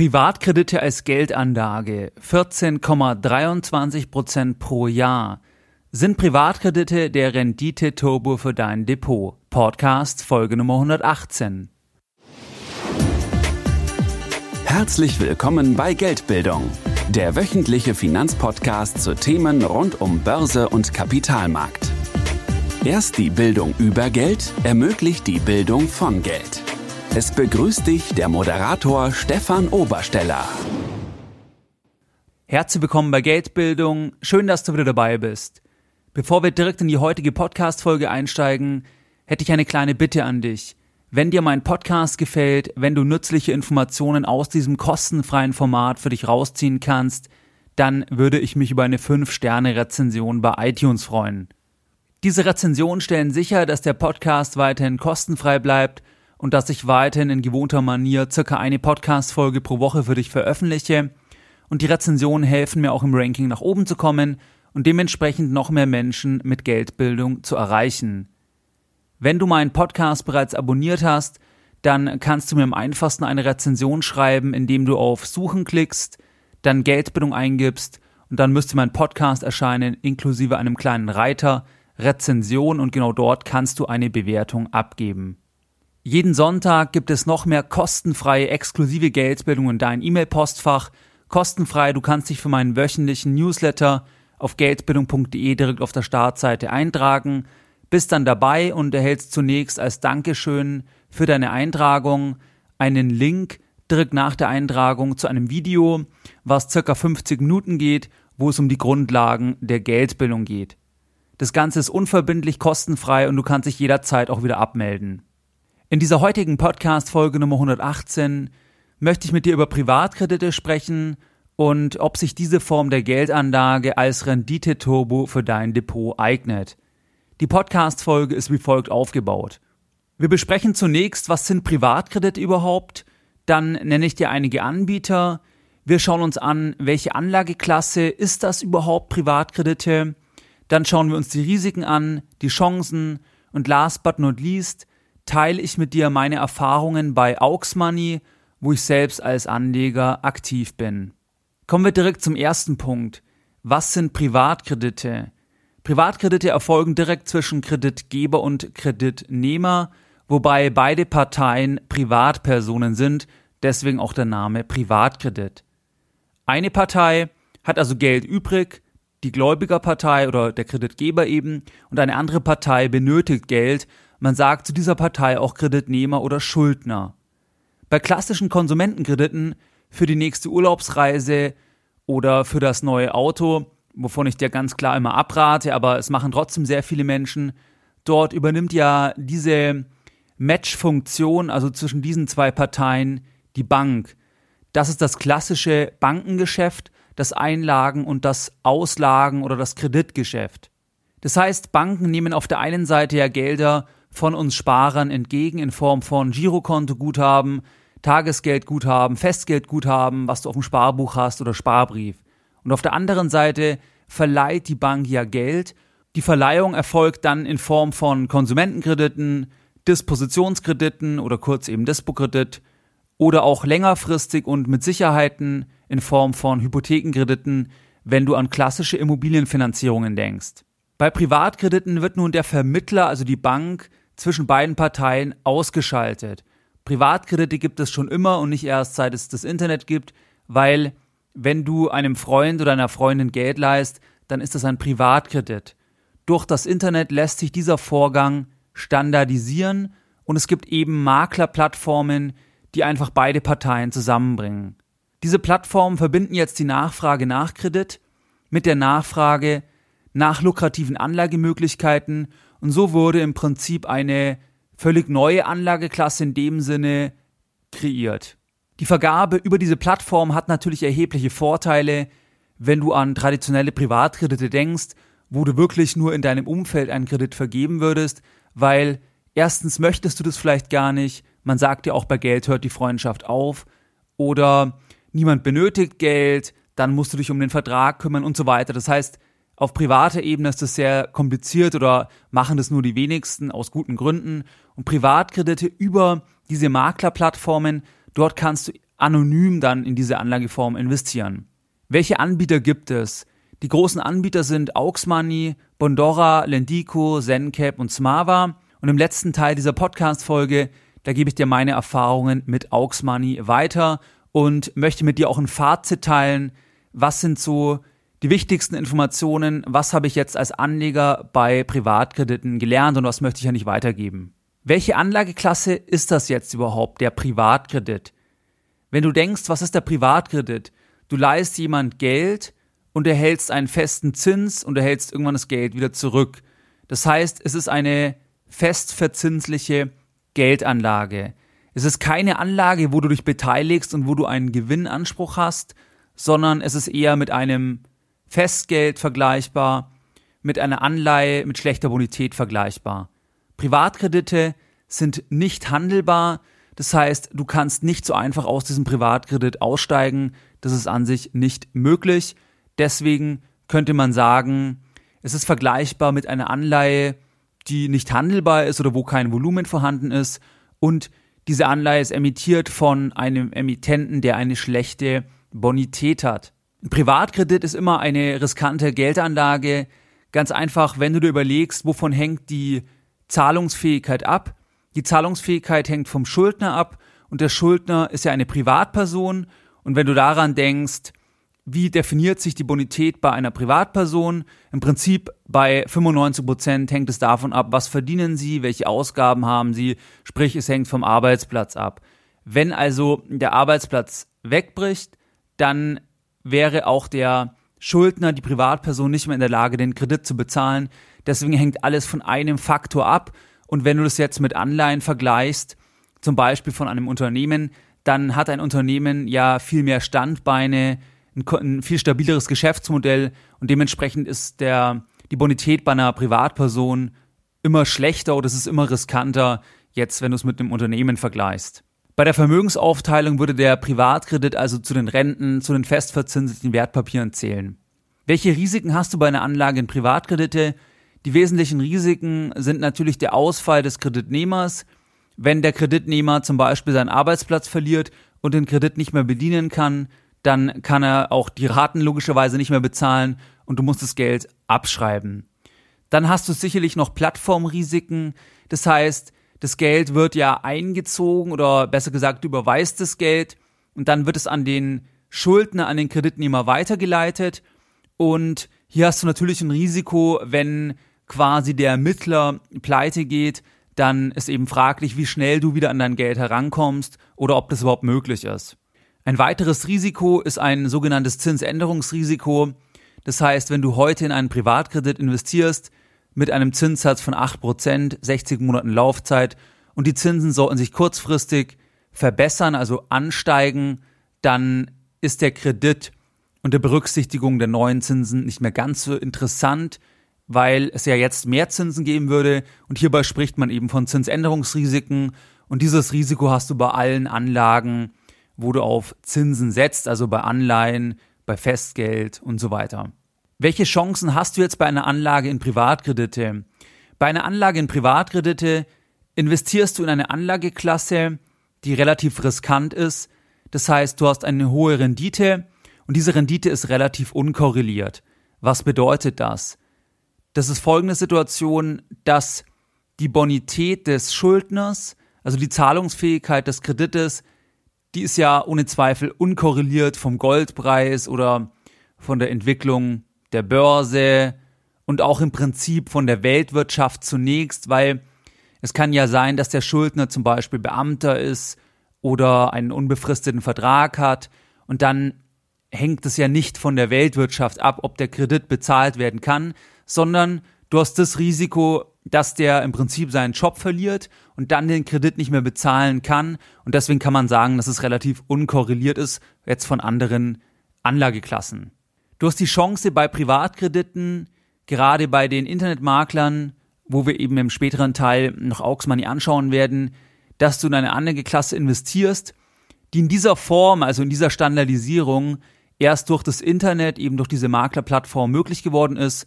Privatkredite als Geldanlage 14,23 Prozent pro Jahr. Sind Privatkredite der Rendite-Turbo für dein Depot? Podcast Folge Nummer 118. Herzlich willkommen bei Geldbildung, der wöchentliche Finanzpodcast zu Themen rund um Börse und Kapitalmarkt. Erst die Bildung über Geld ermöglicht die Bildung von Geld. Es begrüßt dich der Moderator Stefan Obersteller. Herzlich willkommen bei Geldbildung. Schön, dass du wieder dabei bist. Bevor wir direkt in die heutige Podcast-Folge einsteigen, hätte ich eine kleine Bitte an dich. Wenn dir mein Podcast gefällt, wenn du nützliche Informationen aus diesem kostenfreien Format für dich rausziehen kannst, dann würde ich mich über eine 5-Sterne-Rezension bei iTunes freuen. Diese Rezensionen stellen sicher, dass der Podcast weiterhin kostenfrei bleibt und dass ich weiterhin in gewohnter Manier circa eine Podcast-Folge pro Woche für dich veröffentliche. Und die Rezensionen helfen mir auch im Ranking nach oben zu kommen und dementsprechend noch mehr Menschen mit Geldbildung zu erreichen. Wenn du meinen Podcast bereits abonniert hast, dann kannst du mir am einfachsten eine Rezension schreiben, indem du auf Suchen klickst, dann Geldbildung eingibst und dann müsste mein Podcast erscheinen, inklusive einem kleinen Reiter, Rezension und genau dort kannst du eine Bewertung abgeben. Jeden Sonntag gibt es noch mehr kostenfreie, exklusive Geldbildung in dein E-Mail-Postfach. Kostenfrei, du kannst dich für meinen wöchentlichen Newsletter auf geldbildung.de direkt auf der Startseite eintragen. Bist dann dabei und erhältst zunächst als Dankeschön für deine Eintragung einen Link direkt nach der Eintragung zu einem Video, was circa 50 Minuten geht, wo es um die Grundlagen der Geldbildung geht. Das Ganze ist unverbindlich, kostenfrei und du kannst dich jederzeit auch wieder abmelden. In dieser heutigen Podcast-Folge Nummer 118 möchte ich mit dir über Privatkredite sprechen und ob sich diese Form der Geldanlage als Rendite-Turbo für dein Depot eignet. Die Podcast-Folge ist wie folgt aufgebaut. Wir besprechen zunächst, was sind Privatkredite überhaupt, dann nenne ich dir einige Anbieter, wir schauen uns an, welche Anlageklasse ist das überhaupt Privatkredite, dann schauen wir uns die Risiken an, die Chancen und last but not least teile ich mit dir meine Erfahrungen bei Aux Money, wo ich selbst als Anleger aktiv bin. Kommen wir direkt zum ersten Punkt. Was sind Privatkredite? Privatkredite erfolgen direkt zwischen Kreditgeber und Kreditnehmer, wobei beide Parteien Privatpersonen sind, deswegen auch der Name Privatkredit. Eine Partei hat also Geld übrig, die Gläubigerpartei oder der Kreditgeber eben, und eine andere Partei benötigt Geld, man sagt zu dieser Partei auch Kreditnehmer oder Schuldner. Bei klassischen Konsumentenkrediten für die nächste Urlaubsreise oder für das neue Auto, wovon ich dir ganz klar immer abrate, aber es machen trotzdem sehr viele Menschen, dort übernimmt ja diese Match-Funktion, also zwischen diesen zwei Parteien, die Bank. Das ist das klassische Bankengeschäft, das Einlagen- und das Auslagen- oder das Kreditgeschäft. Das heißt, Banken nehmen auf der einen Seite ja Gelder von uns Sparern entgegen in Form von Girokontoguthaben, Tagesgeldguthaben, Festgeldguthaben, was du auf dem Sparbuch hast oder Sparbrief. Und auf der anderen Seite verleiht die Bank ja Geld. Die Verleihung erfolgt dann in Form von Konsumentenkrediten, Dispositionskrediten oder kurz eben Dispo-Kredit oder auch längerfristig und mit Sicherheiten in Form von Hypothekenkrediten, wenn du an klassische Immobilienfinanzierungen denkst. Bei Privatkrediten wird nun der Vermittler, also die Bank, zwischen beiden Parteien ausgeschaltet. Privatkredite gibt es schon immer und nicht erst seit es das Internet gibt, weil wenn du einem Freund oder einer Freundin Geld leist, dann ist das ein Privatkredit. Durch das Internet lässt sich dieser Vorgang standardisieren und es gibt eben Maklerplattformen, die einfach beide Parteien zusammenbringen. Diese Plattformen verbinden jetzt die Nachfrage nach Kredit mit der Nachfrage nach lukrativen Anlagemöglichkeiten und so wurde im Prinzip eine völlig neue Anlageklasse in dem Sinne kreiert. Die Vergabe über diese Plattform hat natürlich erhebliche Vorteile, wenn du an traditionelle Privatkredite denkst, wo du wirklich nur in deinem Umfeld einen Kredit vergeben würdest, weil erstens möchtest du das vielleicht gar nicht, man sagt ja auch bei Geld hört die Freundschaft auf, oder niemand benötigt Geld, dann musst du dich um den Vertrag kümmern und so weiter. Das heißt, auf privater Ebene ist das sehr kompliziert oder machen das nur die wenigsten aus guten Gründen. Und Privatkredite über diese Maklerplattformen, dort kannst du anonym dann in diese Anlageform investieren. Welche Anbieter gibt es? Die großen Anbieter sind Auxmoney, Bondora, Lendico, Zencap und Smava. Und im letzten Teil dieser Podcast-Folge, da gebe ich dir meine Erfahrungen mit Auxmoney weiter und möchte mit dir auch ein Fazit teilen. Was sind so die wichtigsten Informationen? Was habe ich jetzt als Anleger bei Privatkrediten gelernt und was möchte ich ja nicht weitergeben? Welche Anlageklasse ist das jetzt überhaupt, der Privatkredit? Wenn du denkst, was ist der Privatkredit? Du leihst jemand Geld und erhältst einen festen Zins und erhältst irgendwann das Geld wieder zurück. Das heißt, es ist eine festverzinsliche Geldanlage. Es ist keine Anlage, wo du dich beteiligst und wo du einen Gewinnanspruch hast, sondern es ist eher mit einem Festgeld vergleichbar, mit einer Anleihe mit schlechter Bonität vergleichbar. Privatkredite sind nicht handelbar, das heißt, du kannst nicht so einfach aus diesem Privatkredit aussteigen, das ist an sich nicht möglich. Deswegen könnte man sagen, es ist vergleichbar mit einer Anleihe, die nicht handelbar ist oder wo kein Volumen vorhanden ist und diese Anleihe ist emittiert von einem Emittenten, der eine schlechte Bonität hat. Ein Privatkredit ist immer eine riskante Geldanlage. Ganz einfach, wenn du dir überlegst, wovon hängt die Zahlungsfähigkeit ab. Die Zahlungsfähigkeit hängt vom Schuldner ab und der Schuldner ist ja eine Privatperson. Und wenn du daran denkst, wie definiert sich die Bonität bei einer Privatperson? Im Prinzip bei 95 Prozent hängt es davon ab, was verdienen sie, welche Ausgaben haben sie, sprich es hängt vom Arbeitsplatz ab. Wenn also der Arbeitsplatz wegbricht, dann wäre auch der Schuldner, die Privatperson nicht mehr in der Lage, den Kredit zu bezahlen. Deswegen hängt alles von einem Faktor ab. Und wenn du das jetzt mit Anleihen vergleichst, zum Beispiel von einem Unternehmen, dann hat ein Unternehmen ja viel mehr Standbeine, ein, viel stabileres Geschäftsmodell und dementsprechend ist der, die Bonität bei einer Privatperson immer schlechter oder es ist immer riskanter, jetzt wenn du es mit einem Unternehmen vergleichst. Bei der Vermögensaufteilung würde der Privatkredit also zu den Renten, zu den festverzinseten Wertpapieren zählen. Welche Risiken hast du bei einer Anlage in Privatkredite? Die wesentlichen Risiken sind natürlich der Ausfall des Kreditnehmers, wenn der Kreditnehmer zum Beispiel seinen Arbeitsplatz verliert und den Kredit nicht mehr bedienen kann, dann kann er auch die Raten logischerweise nicht mehr bezahlen und du musst das Geld abschreiben. Dann hast du sicherlich noch Plattformrisiken. Das heißt, das Geld wird ja eingezogen oder besser gesagt, du überweist das Geld und dann wird es an den Schuldner, an den Kreditnehmer weitergeleitet. Und hier hast du natürlich ein Risiko, wenn quasi der Mittler pleite geht, dann ist eben fraglich, wie schnell du wieder an dein Geld herankommst oder ob das überhaupt möglich ist. Ein weiteres Risiko ist ein sogenanntes Zinsänderungsrisiko. Das heißt, wenn du heute in einen Privatkredit investierst mit einem Zinssatz von 8%, 60 Monaten Laufzeit. Und die Zinsen sollten sich kurzfristig verbessern, also ansteigen, dann ist der Kredit unter Berücksichtigung der neuen Zinsen nicht mehr ganz so interessant, weil es ja jetzt mehr Zinsen geben würde. Und hierbei spricht man eben von Zinsänderungsrisiken. Und dieses Risiko hast du bei allen Anlagen, wo du auf Zinsen setzt, also bei Anleihen, bei Festgeld und so weiter. Welche Chancen hast du jetzt bei einer Anlage in Privatkredite? Bei einer Anlage in Privatkredite investierst du in eine Anlageklasse, die relativ riskant ist. Das heißt, du hast eine hohe Rendite und diese Rendite ist relativ unkorreliert. Was bedeutet das? Das ist folgende Situation, dass die Bonität des Schuldners, also die Zahlungsfähigkeit des Kredites, die ist ja ohne Zweifel unkorreliert vom Goldpreis oder von der Entwicklung der Börse und auch im Prinzip von der Weltwirtschaft zunächst, weil es kann ja sein, dass der Schuldner zum Beispiel Beamter ist oder einen unbefristeten Vertrag hat und dann hängt es ja nicht von der Weltwirtschaft ab, ob der Kredit bezahlt werden kann, sondern du hast das Risiko, dass der im Prinzip seinen Job verliert und dann den Kredit nicht mehr bezahlen kann. Und deswegen kann man sagen, dass es relativ unkorreliert ist jetzt von anderen Anlageklassen. Du hast die Chance bei Privatkrediten, gerade bei den Internetmaklern, wo wir eben im späteren Teil noch Aux Money anschauen werden, dass du in eine Anlageklasse investierst, die in dieser Form, also in dieser Standardisierung, erst durch das Internet, eben durch diese Maklerplattform möglich geworden ist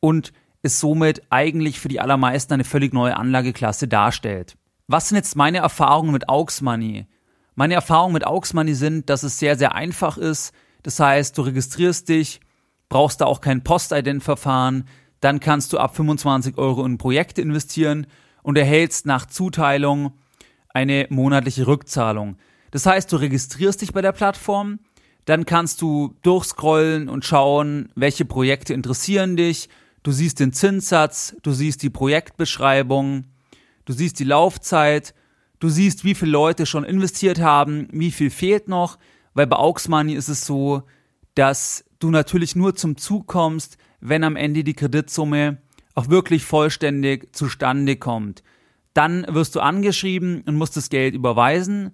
und es somit eigentlich für die allermeisten eine völlig neue Anlageklasse darstellt. Was sind jetzt meine Erfahrungen mit Aux Money? Meine Erfahrungen mit Aux Money sind, dass es sehr, sehr einfach ist. Das heißt, du registrierst dich, brauchst da auch kein Postident-Verfahren, dann kannst du ab 25 Euro in Projekte investieren und erhältst nach Zuteilung eine monatliche Rückzahlung. Das heißt, du registrierst dich bei der Plattform, dann kannst du durchscrollen und schauen, welche Projekte interessieren dich. Du siehst den Zinssatz, du siehst die Projektbeschreibung, du siehst die Laufzeit, du siehst, wie viele Leute schon investiert haben, wie viel fehlt noch, weil bei Aux Money ist es so, dass du natürlich nur zum Zug kommst, wenn am Ende die Kreditsumme auch wirklich vollständig zustande kommt. Dann wirst du angeschrieben und musst das Geld überweisen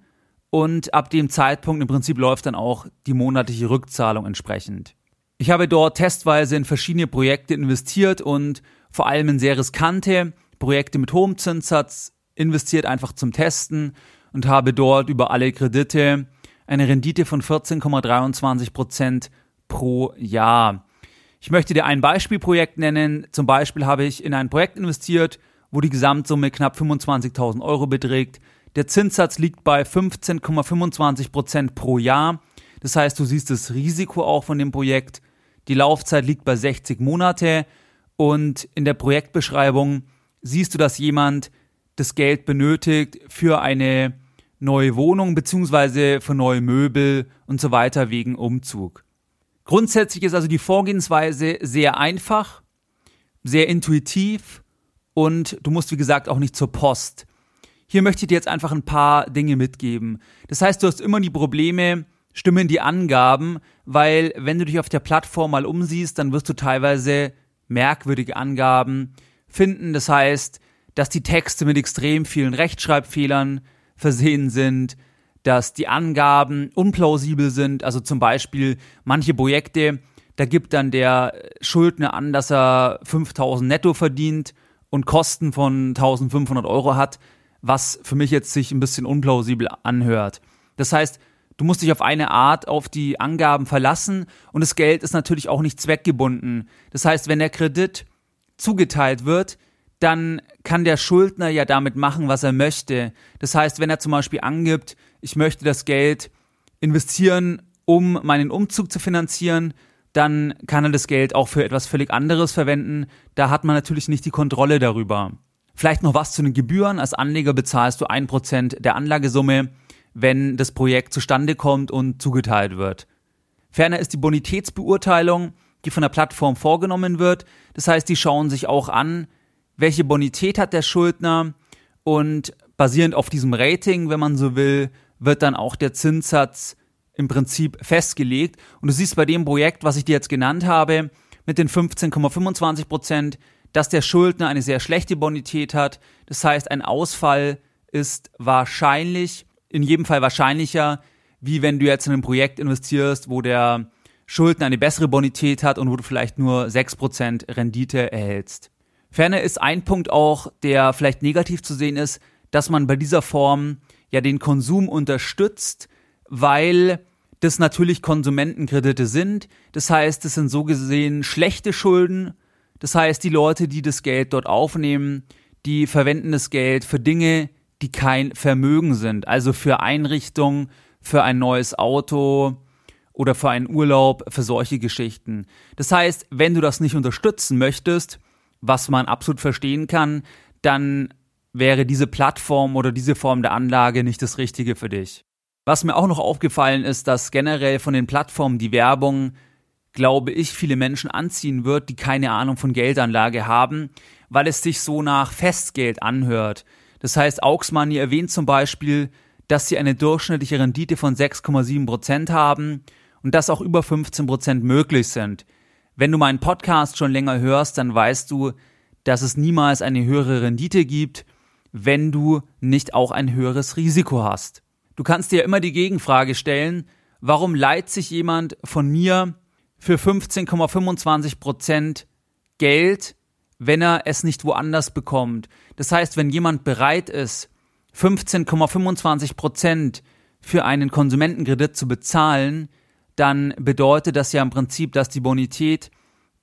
und ab dem Zeitpunkt im Prinzip läuft dann auch die monatliche Rückzahlung entsprechend. Ich habe dort testweise in verschiedene Projekte investiert und vor allem in sehr riskante Projekte mit hohem Zinssatz investiert, einfach zum Testen und habe dort über alle Kredite eine Rendite von 14,23 Prozent pro Jahr. Ich möchte dir ein Beispielprojekt nennen. Zum Beispiel habe ich in ein Projekt investiert, wo die Gesamtsumme knapp 25.000 Euro beträgt. Der Zinssatz liegt bei 15,25 Prozent pro Jahr. Das heißt, du siehst das Risiko auch von dem Projekt. Die Laufzeit liegt bei 60 Monate und in der Projektbeschreibung siehst du, dass jemand das Geld benötigt für eine neue Wohnung beziehungsweise für neue Möbel und so weiter wegen Umzug. Grundsätzlich ist also die Vorgehensweise sehr einfach, sehr intuitiv und du musst wie gesagt auch nicht zur Post. Hier möchte ich dir jetzt einfach ein paar Dinge mitgeben. Das heißt, du hast immer die Probleme, stimmen die Angaben, weil wenn du dich auf der Plattform mal umsiehst, dann wirst du teilweise merkwürdige Angaben finden. Das heißt, dass die Texte mit extrem vielen Rechtschreibfehlern versehen sind, dass die Angaben unplausibel sind. Also zum Beispiel manche Projekte, da gibt dann der Schuldner an, dass er 5000 netto verdient und Kosten von 1500 Euro hat, was für mich jetzt sich ein bisschen unplausibel anhört. Das heißt, du musst dich auf eine Art auf die Angaben verlassen und das Geld ist natürlich auch nicht zweckgebunden. Das heißt, wenn der Kredit zugeteilt wird, dann kann der Schuldner ja damit machen, was er möchte. Das heißt, wenn er zum Beispiel angibt, ich möchte das Geld investieren, um meinen Umzug zu finanzieren, dann kann er das Geld auch für etwas völlig anderes verwenden. Da hat man natürlich nicht die Kontrolle darüber. Vielleicht noch was zu den Gebühren. Als Anleger bezahlst du ein Prozent der Anlagesumme, wenn das Projekt zustande kommt und zugeteilt wird. Ferner ist die Bonitätsbeurteilung, die von der Plattform vorgenommen wird. Das heißt, die schauen sich auch an, welche Bonität hat der Schuldner und basierend auf diesem Rating, wenn man so will, wird dann auch der Zinssatz im Prinzip festgelegt. Und du siehst bei dem Projekt, was ich dir jetzt genannt habe, mit den 15,25 Prozent, dass der Schuldner eine sehr schlechte Bonität hat. Das heißt, ein Ausfall ist wahrscheinlich, in jedem Fall wahrscheinlicher, wie wenn du jetzt in ein Projekt investierst, wo der Schuldner eine bessere Bonität hat und wo du vielleicht nur 6% Rendite erhältst. Ferner ist ein Punkt auch, der vielleicht negativ zu sehen ist, dass man bei dieser Form ja den Konsum unterstützt, weil das natürlich Konsumentenkredite sind. Das heißt, es sind so gesehen schlechte Schulden. Das heißt, die Leute, die das Geld dort aufnehmen, die verwenden das Geld für Dinge, die kein Vermögen sind. Also für Einrichtungen, für ein neues Auto oder für einen Urlaub, für solche Geschichten. Das heißt, wenn du das nicht unterstützen möchtest, was man absolut verstehen kann, dann wäre diese Plattform oder diese Form der Anlage nicht das Richtige für dich. Was mir auch noch aufgefallen ist, dass generell von den Plattformen die Werbung, glaube ich, viele Menschen anziehen wird, die keine Ahnung von Geldanlage haben, weil es sich so nach Festgeld anhört. Das heißt, Aux Money erwähnt zum Beispiel, dass sie eine durchschnittliche Rendite von 6,7 Prozent haben und dass auch über 15 Prozent möglich sind. Wenn du meinen Podcast schon länger hörst, dann weißt du, dass es niemals eine höhere Rendite gibt wenn du nicht auch ein höheres Risiko hast. Du kannst dir immer die Gegenfrage stellen, warum leiht sich jemand von mir für 15,25 Prozent Geld, wenn er es nicht woanders bekommt? Das heißt, wenn jemand bereit ist, 15,25 Prozent für einen Konsumentenkredit zu bezahlen, dann bedeutet das ja im Prinzip, dass die Bonität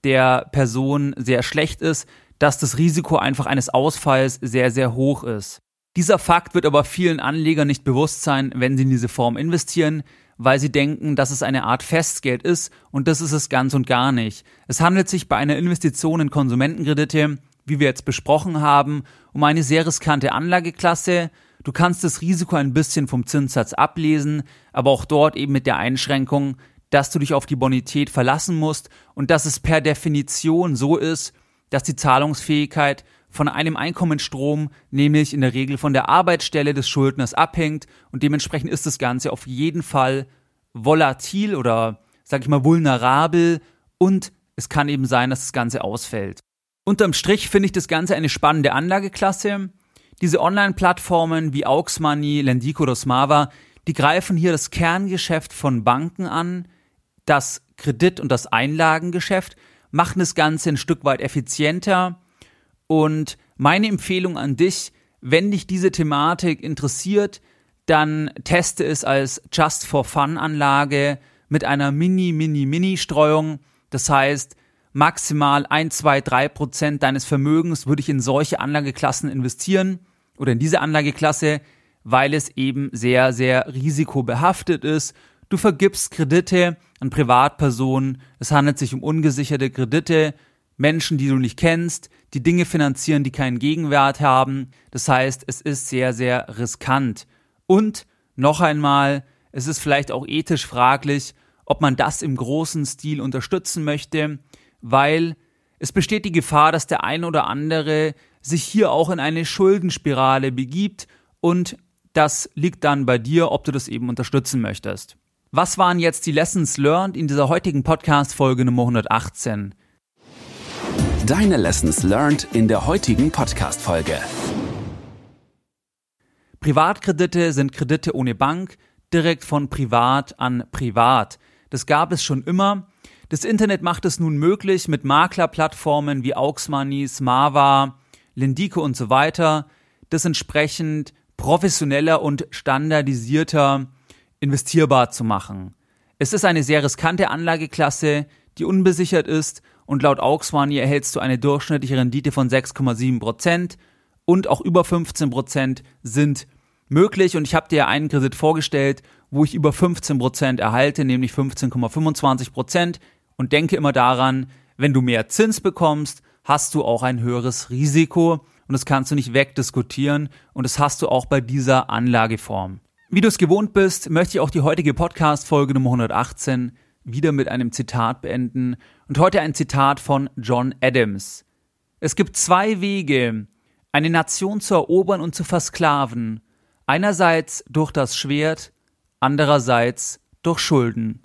der Person sehr schlecht ist, dass das Risiko einfach eines Ausfalls sehr, sehr hoch ist. Dieser Fakt wird aber vielen Anlegern nicht bewusst sein, wenn sie in diese Form investieren, weil sie denken, dass es eine Art Festgeld ist und das ist es ganz und gar nicht. Es handelt sich bei einer Investition in Konsumentenkredite, wie wir jetzt besprochen haben, um eine sehr riskante Anlageklasse. Du kannst das Risiko ein bisschen vom Zinssatz ablesen, aber auch dort eben mit der Einschränkung, dass du dich auf die Bonität verlassen musst und dass es per Definition so ist, dass die Zahlungsfähigkeit von einem Einkommensstrom, nämlich in der Regel von der Arbeitsstelle des Schuldners abhängt und dementsprechend ist das Ganze auf jeden Fall volatil oder sag ich mal vulnerabel und es kann eben sein, dass das Ganze ausfällt. Unterm Strich finde ich das Ganze eine spannende Anlageklasse. Diese Online-Plattformen wie Aux Money, Lendico oder Smava, die greifen hier das Kerngeschäft von Banken an, das Kredit- und das Einlagengeschäft, machen das Ganze ein Stück weit effizienter und meine Empfehlung an dich, wenn dich diese Thematik interessiert, dann teste es als Just for Fun Anlage mit einer Mini, Mini, Mini Streuung. Das heißt, maximal 1, 2, 3 Prozent deines Vermögens würde ich in solche Anlageklassen investieren oder in diese Anlageklasse, weil es eben sehr, sehr risikobehaftet ist. Du vergibst Kredite an Privatpersonen. Es handelt sich um ungesicherte Kredite. Menschen, die du nicht kennst, die Dinge finanzieren, die keinen Gegenwert haben. Das heißt, es ist sehr, sehr riskant. Und noch einmal, es ist vielleicht auch ethisch fraglich, ob man das im großen Stil unterstützen möchte, weil es besteht die Gefahr, dass der ein oder andere sich hier auch in eine Schuldenspirale begibt und das liegt dann bei dir, ob du das eben unterstützen möchtest. Was waren jetzt die Lessons learned in dieser heutigen Podcast-Folge Nummer 118? Deine Lessons learned in der heutigen Podcast-Folge. Privatkredite sind Kredite ohne Bank, direkt von privat an privat. Das gab es schon immer. Das Internet macht es nun möglich, mit Maklerplattformen wie Auxmoney, Smava, Lindico und so weiter, das entsprechend professioneller und standardisierter investierbar zu machen. Es ist eine sehr riskante Anlageklasse, die unbesichert ist und laut Auxmoney erhältst du eine durchschnittliche Rendite von 6,7 Prozent und auch über 15 Prozent sind möglich und ich habe dir einen Kredit vorgestellt, wo ich über 15 Prozent erhalte, nämlich 15,25 Prozent und denke immer daran, wenn du mehr Zins bekommst, hast du auch ein höheres Risiko und das kannst du nicht wegdiskutieren und das hast du auch bei dieser Anlageform. Wie du es gewohnt bist, möchte ich auch die heutige Podcast-Folge Nummer 118 wieder mit einem Zitat beenden und heute ein Zitat von John Adams. Es gibt zwei Wege, eine Nation zu erobern und zu versklaven. Einerseits durch das Schwert, andererseits durch Schulden.